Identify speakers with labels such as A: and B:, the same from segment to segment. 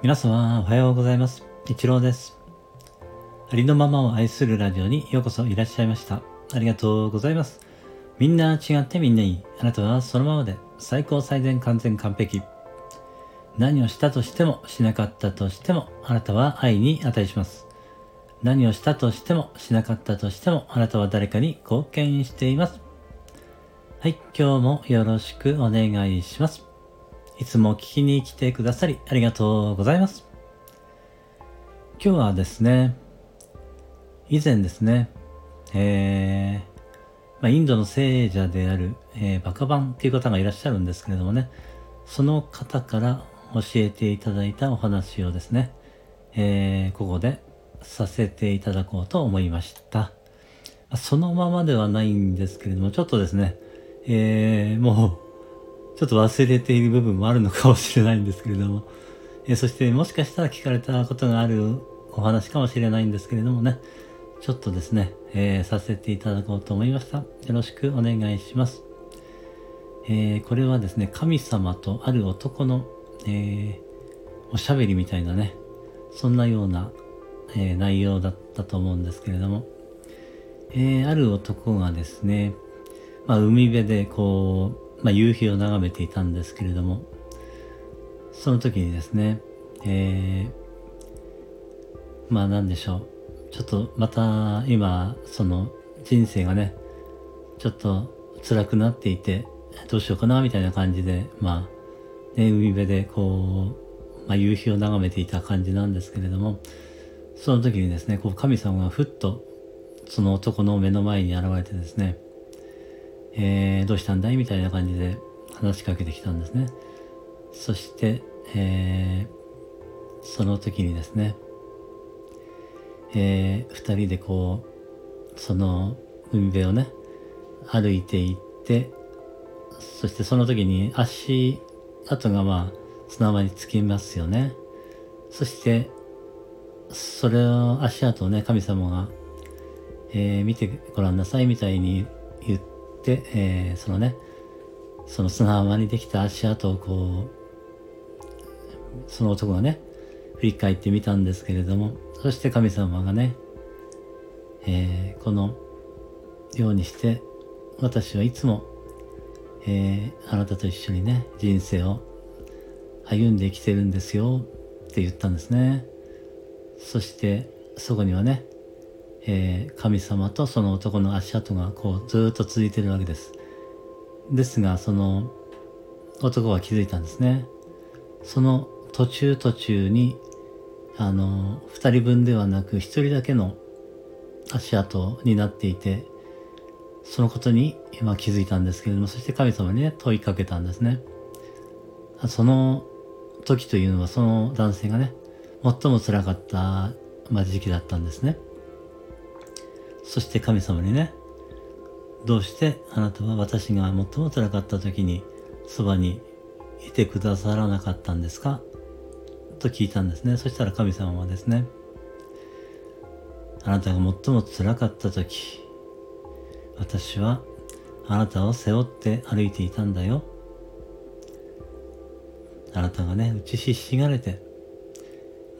A: 皆様おはようございます。一郎です。ありのままを愛するラジオにようこそいらっしゃいました。ありがとうございます。みんな違ってみんないい。あなたはそのままで最高最善完全完璧。何をしたとしてもしなかったとしてもあなたは愛に値します。何をしたとしてもしなかったとしてもあなたは誰かに貢献しています。はい、今日もよろしくお願いします。いつも聞きに来てくださりありがとうございます。今日はですね、以前ですね、えー、まあ、インドの聖者である、えー、バカバンっていう方がいらっしゃるんですけれどもね、その方から教えていただいたお話をですね、えー、ここでさせていただこうと思いました。そのままではないんですけれども、ちょっとですね、えー、もう、ちょっと忘れている部分もあるのかもしれないんですけれども、え、そしてもしかしたら聞かれたことがあるお話かもしれないんですけれどもね、ちょっとですね、えー、させていただこうと思いました。よろしくお願いします。えー、これはですね、神様とある男の、えー、おしゃべりみたいなね、そんなような、え、内容だったと思うんですけれども、え、ある男がですね、まあ、海辺でこう、まあ、夕日を眺めていたんですけれども、その時にですね、えー、まあなんでしょう。ちょっとまた今、その人生がね、ちょっと辛くなっていて、どうしようかなみたいな感じで、まあ、ね、海辺でこう、まあ夕日を眺めていた感じなんですけれども、その時にですね、こう神様がふっとその男の目の前に現れてですね、えー、どうしたんだい？みたいな感じで話しかけてきたんですね。そして、えー、その時にですね、えー、二人でこう、その海辺をね、歩いていって、そしてその時に足跡がまあ砂場につきますよね。そして、それを足跡をね、神様が、えー、見てごらんなさいみたいに言って、えー、そのね、その砂浜にできた足跡をこう、その男がね、振り返ってみたんですけれども、そして神様がね、えー、このようにして、私はいつも、えー、あなたと一緒にね、人生を歩んできてるんですよって言ったんですね。そして、そこにはね、えー、神様とその男の足跡がこうずっと続いてるわけです。ですが、その男は気づいたんですね。その途中途中に、あの、二人分ではなく一人だけの足跡になっていて、そのことに今気づいたんですけれども、そして神様にね、問いかけたんですね。その時というのはその男性がね、最も辛かった、ま、時期だったんですね。そして神様にね、どうしてあなたは私が最も辛かった時にそばにいてくださらなかったんですか？と聞いたんですね。そしたら神様はですね、あなたが最も辛かった時、私はあなたを背負って歩いていたんだよ。あなたがね、打ちひしがれて、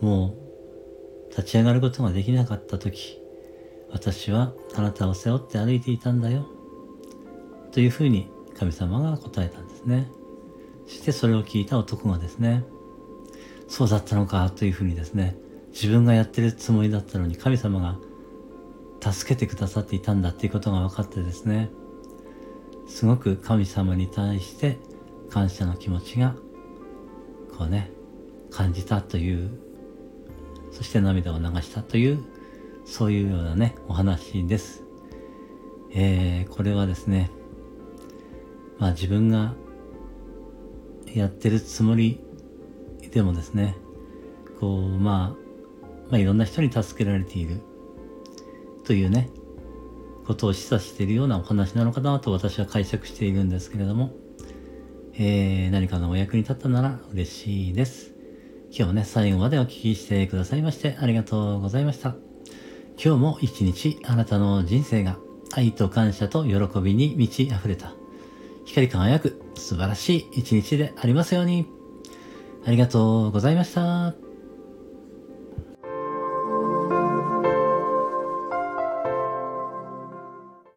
A: もう立ち上がることができなかった時、私はあなたを背負って歩いていたんだよ。というふうに神様が答えたんですね。そしてそれを聞いた男がですね、そうだったのかというふうにですね、自分がやってるつもりだったのに神様が助けてくださっていたんだっていうことが分かってですね、すごく神様に対して感謝の気持ちが、こうね、感じたという、そして涙を流したという、そういうようなね、お話です。えー、これはですね、まあ自分がやってるつもりでもですね、こう、まあ、まあいろんな人に助けられているというね、ことを示唆しているようなお話なのかなと私は解釈しているんですけれども、えー、何かのお役に立ったなら嬉しいです。今日ね、最後までお聞きしてくださいましてありがとうございました。今日も一日あなたの人生が愛と感謝と喜びに満ち溢れた光り輝く素晴らしい一日でありますように。ありがとうございました。